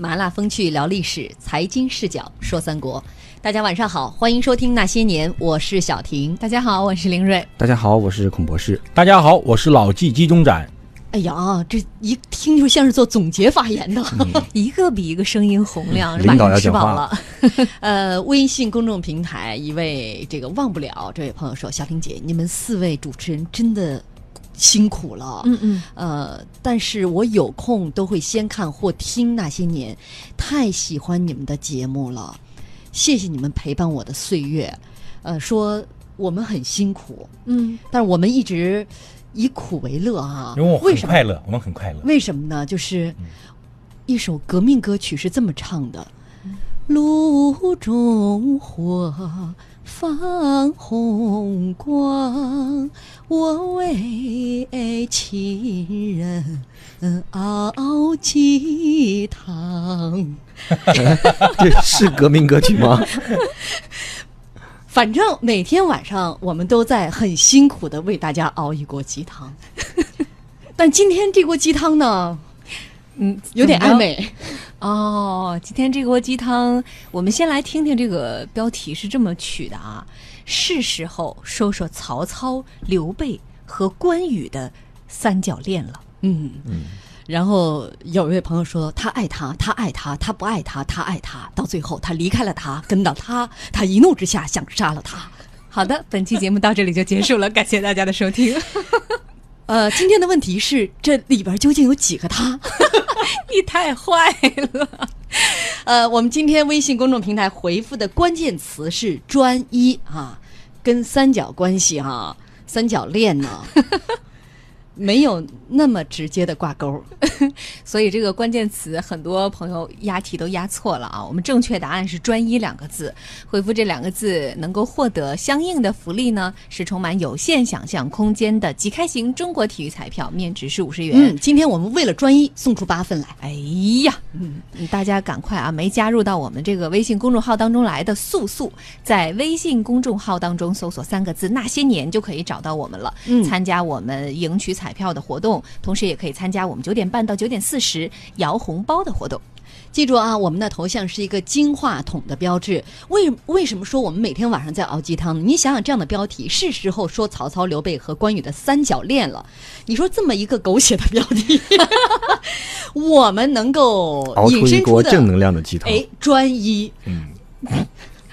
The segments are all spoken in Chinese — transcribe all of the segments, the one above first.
麻辣风趣聊历史，财经视角说三国。大家晚上好，欢迎收听《那些年》，我是小婷。大家好，我是林睿。大家好，我是孔博士。大家好，我是老纪季中展。哎呀，这一听就像是做总结发言的，一个比一个声音洪亮，领导要吃饱了。呃，微信公众平台一位这个忘不了这位朋友说：“小婷姐，你们四位主持人真的辛苦了。”嗯嗯。呃，但是我有空都会先看或听那些年，太喜欢你们的节目了，谢谢你们陪伴我的岁月。呃，说我们很辛苦，嗯，但是我们一直。以苦为乐啊！因为什么快乐，我们很快乐。为什么呢？就是一首革命歌曲是这么唱的：“路中火，放红光，我为亲人熬鸡汤。”这是革命歌曲吗？反正每天晚上我们都在很辛苦的为大家熬一锅鸡汤，但今天这锅鸡汤呢，嗯，有点暧昧。哦，今天这锅鸡汤，我们先来听听这个标题是这么取的啊，是时候说说曹操、刘备和关羽的三角恋了。嗯嗯。然后有一位朋友说，他爱他，他爱他，他不爱他，他爱他，到最后他离开了他，跟到他，他一怒之下想杀了他。好的，本期节目到这里就结束了，感谢大家的收听。呃，今天的问题是，这里边究竟有几个他？你太坏了。呃，我们今天微信公众平台回复的关键词是专一啊，跟三角关系哈，三角恋呢。没有那么直接的挂钩，所以这个关键词很多朋友押题都押错了啊！我们正确答案是“专一”两个字，回复这两个字能够获得相应的福利呢，是充满有限想象空间的即开型中国体育彩票，面值是五十元。嗯，今天我们为了专一送出八份来。哎呀，嗯，大家赶快啊！没加入到我们这个微信公众号当中来的，速速在微信公众号当中搜索三个字“那些年”就可以找到我们了。嗯，参加我们赢取彩。彩票的活动，同时也可以参加我们九点半到九点四十摇红包的活动。记住啊，我们的头像是一个金话筒的标志。为为什么说我们每天晚上在熬鸡汤呢？你想想这样的标题，是时候说曹操、刘备和关羽的三角恋了。你说这么一个狗血的标题，我们能够熬出一锅正能量的鸡汤？哎，专一。嗯。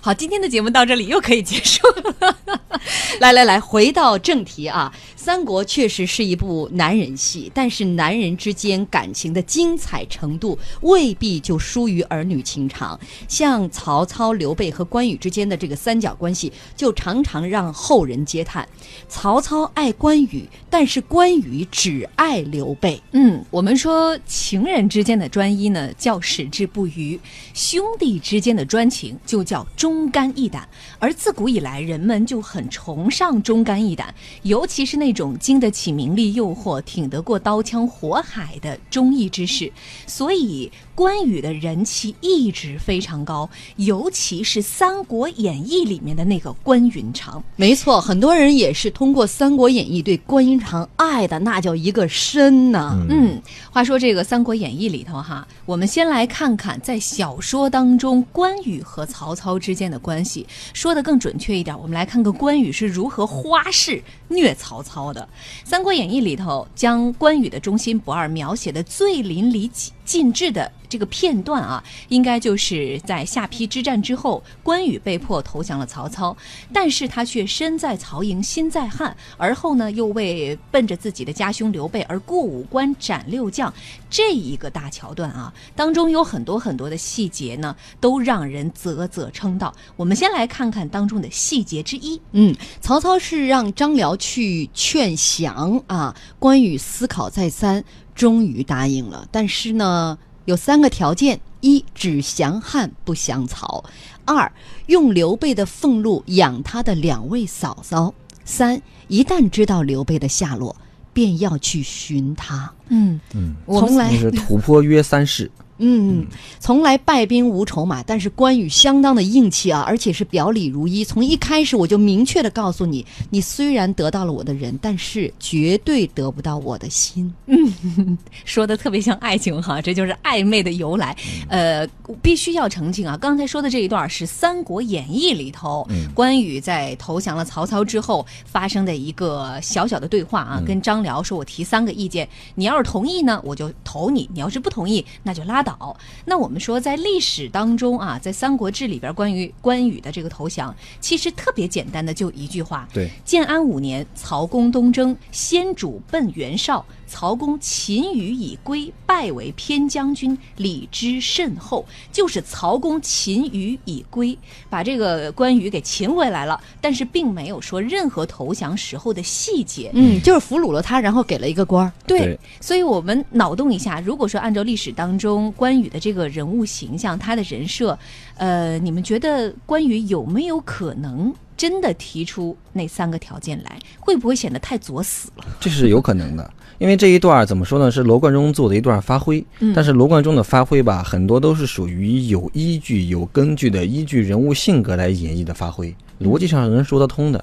好，今天的节目到这里又可以结束了。来来来，回到正题啊，《三国》确实是一部男人戏，但是男人之间感情的精彩程度未必就输于儿女情长。像曹操、刘备和关羽之间的这个三角关系，就常常让后人嗟叹：曹操爱关羽，但是关羽只爱刘备。嗯，我们说情人之间的专一呢，叫矢志不渝；兄弟之间的专情，就叫忠。肝义胆，而自古以来，人们就很崇尚忠肝义胆，尤其是那种经得起名利诱惑、挺得过刀枪火海的忠义之士。所以，关羽的人气一直非常高，尤其是《三国演义》里面的那个关云长。没错，很多人也是通过《三国演义》对关云长爱的那叫一个深呐。嗯，话说这个《三国演义》里头哈，我们先来看看在小说当中关羽和曹操之间。的关系说的更准确一点，我们来看看关羽是如何花式虐曹操的。《三国演义》里头将关羽的忠心不二描写的最淋漓尽尽致的。这个片段啊，应该就是在下邳之战之后，关羽被迫投降了曹操，但是他却身在曹营心在汉，而后呢又为奔着自己的家兄刘备而过五关斩六将，这一个大桥段啊，当中有很多很多的细节呢，都让人啧啧称道。我们先来看看当中的细节之一。嗯，曹操是让张辽去劝降啊，关羽思考再三，终于答应了，但是呢。有三个条件：一只降汉不降曹；二用刘备的俸禄养他的两位嫂嫂；三一旦知道刘备的下落，便要去寻他。嗯嗯，从来是土坡约三世。嗯，从来败兵无筹码，但是关羽相当的硬气啊，而且是表里如一。从一开始我就明确的告诉你，你虽然得到了我的人，但是绝对得不到我的心。嗯 说的特别像爱情哈，这就是暧昧的由来。呃，必须要澄清啊，刚才说的这一段是《三国演义》里头，关羽在投降了曹操之后发生的一个小小的对话啊，跟张辽说：“我提三个意见，你要是同意呢，我就投你；你要是不同意，那就拉倒。”那我们说，在历史当中啊，在《三国志》里边，关于关羽的这个投降，其实特别简单的就一句话：对，建安五年，曹公东征，先主奔袁绍。曹公擒羽以归，拜为偏将军，礼之甚厚。就是曹公擒羽以归，把这个关羽给擒回来了，但是并没有说任何投降时候的细节。嗯，就是俘虏了他，然后给了一个官儿。对，对所以我们脑洞一下，如果说按照历史当中关羽的这个人物形象，他的人设，呃，你们觉得关羽有没有可能真的提出那三个条件来？会不会显得太作死了？这是有可能的。因为这一段怎么说呢？是罗贯中做的一段发挥，嗯但是罗贯中的发挥吧，很多都是属于有依据、有根据的，依据人物性格来演绎的发挥，逻辑上是能说得通的。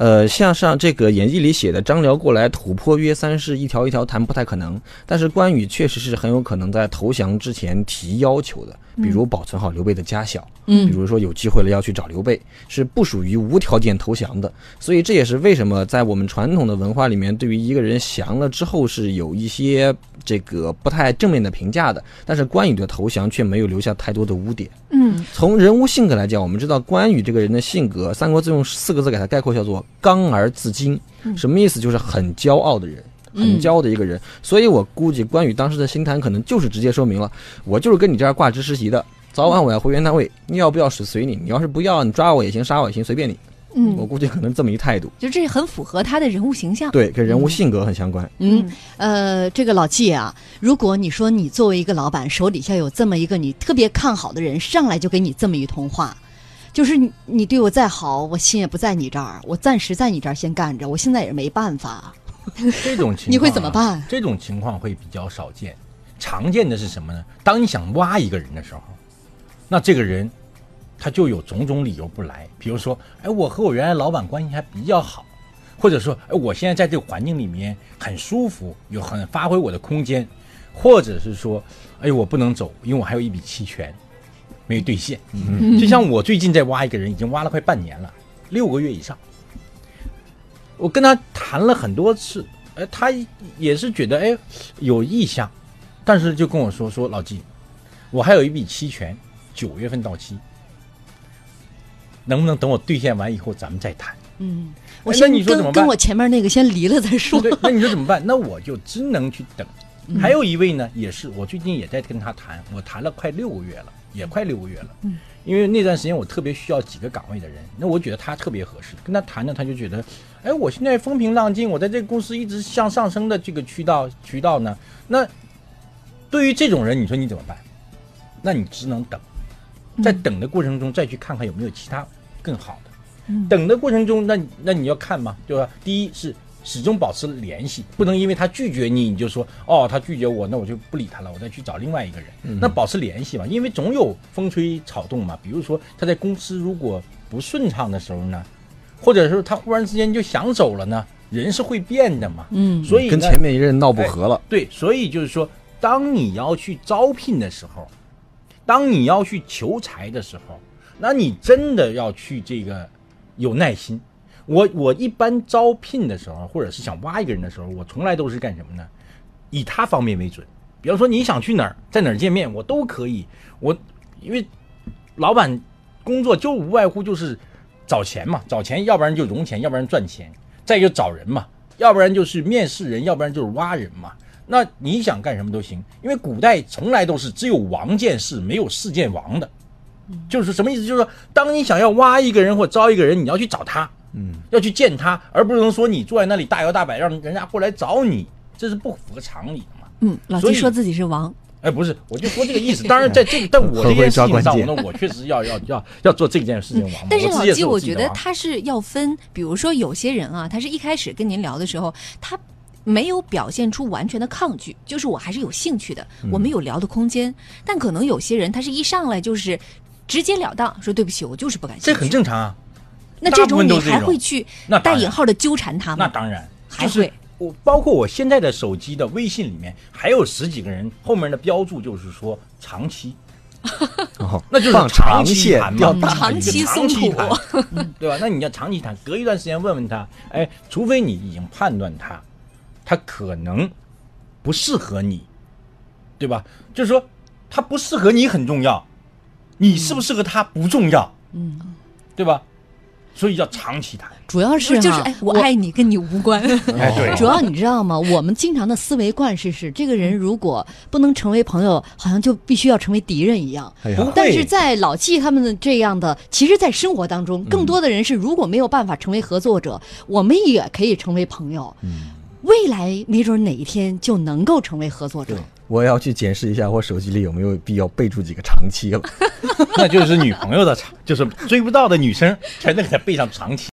呃，像上这个演义里写的张辽过来吐蕃约三世，一条一条谈不太可能。但是关羽确实是很有可能在投降之前提要求的，比如保存好刘备的家小，嗯比如说有机会了要去找刘备，是不属于无条件投降的。所以这也是为什么在我们传统的文化里面，对于一个人降了之后是有一些这个不太正面的评价的。但是关羽的投降却没有留下太多的污点。嗯从人物性格来讲，我们知道关羽这个人的性格，《三国志》用四个字给他概括，叫做“刚而自矜”。什么意思？就是很骄傲的人，很骄傲的一个人。所以我估计关羽当时的心态可能就是直接说明了，我就是跟你这儿挂职实习的，早晚我要回原单位，你要不要是随你，你要是不要，你抓我也行，杀我也行，随便你。我嗯，估计可能这么一态度，就这很符合他的人物形象。对，跟人物性格很相关。嗯，呃，这个老季啊，如果你说你作为一个老板，手底下有这么一个你特别看好的人，上来就给你这么一通话，就是你你对我再好，我心也不在你这儿，我暂时在你这儿先干着，我现在也是没办法。这种情况、啊、你会怎么办这种情况会比较少见，常见的是什么呢？当你想挖一个人的时候，那这个人他就有种种理由不来，比如说，哎，我和我原来老板关系还比较好，或者说，哎，我现在在这个环境里面很舒服，有很发挥我的空间，或者是说，哎，我不能走，因为我还有一笔期权。没有兑现。嗯，就像我最近在挖一个人，已经挖了快半年了，六个月以上。我跟他谈了很多次，哎，他也是觉得哎有意向，但是就跟我说说老季，我还有一笔期权，九月份到期，能不能等我兑现完以后咱们再谈？嗯，我哎先你说怎么办跟我前面那个先离了再说。对，那你说怎么办？那我就只能去等。还有一位呢，也是我最近也在跟他谈，我谈了快六个月了，也快六个月了。嗯，因为那段时间我特别需要几个岗位的人，那我觉得他特别合适，跟他谈呢，他就觉得，哎，我现在风平浪静，我在这个公司一直向上升的这个渠道渠道呢，那对于这种人，你说你怎么办？那你只能等，在等的过程中再去看看有没有其他更好的。嗯等的过程中，那那你要看嘛，对吧？第一是始终保持联系，不能因为他拒绝你，你就说哦，他拒绝我，那我就不理他了，我再去找另外一个人。那保持联系嘛，因为总有风吹草动嘛。比如说他在公司如果不顺畅的时候呢，或者说他忽然之间就想走了呢，人是会变的嘛。嗯所以跟前面一任闹不和了，对，所以就是说，当你要去招聘的时候，当你要去求财的时候，那你真的要去这个有耐心。我我一般招聘的时候，或者是想挖一个人的时候，我从来都是干什么呢？以他方面为准。比方说你想去哪儿，在哪儿见面，我都可以。我因为老板工作就无外乎就是找钱嘛，找钱，要不然就融钱，要不然赚钱，再一个找人嘛，要不然就是面试人，要不然就是挖人嘛。那你想干什么都行，因为古代从来都是只有王见士，没有士见王的。就是什么意思？就是说，当你想要挖一个人或招一个人，你要去找他，嗯，要去见他，而不能说你坐在那里大摇大摆，让人家过来找你，这是不符合常理的嘛。嗯，老季说自己是王，哎，不是，我就说这个意思。当然，在这个，但我这件事情上，那我确实要要要要做这件事情王嘛。但是老季，我觉得他是要分，比如说有些人啊，他是一开始跟您聊的时候，他没有表现出完全的抗拒，就是我还是有兴趣的，我们有聊的空间。但可能有些人他是一上来就是直截了当说对不起，我就是不感兴趣。这很正常啊。那这种你还会去带引号的纠缠他吗？那当然，还会我包括我现在的手机的微信里面还有十几个人，后面的标注就是说长期，哦 那就是长期谈嘛长期松土长期谈对吧？那你要长期谈，隔一段时间问问他，哎，除非你已经判断他，他可能不适合你，对吧？就是说他不适合你很重要，你适不适合他不重要，嗯，对吧？所以要长期谈。主要是就是哎，我爱你，跟你无关。哎，对主要你知道吗？我们经常的思维惯式是，这个人如果不能成为朋友，好像就必须要成为敌人一样。哎呀但是在老纪他们的这样的，其实，在生活当中，更多的人是如果没有办法成为合作者，我们也可以成为朋友。未来没准哪一天就能够成为合作者对。我要去检视一下我手机里有没有必要备注几个长期了。那就是女朋友的长，就是追不到的女生全都给她备上长期。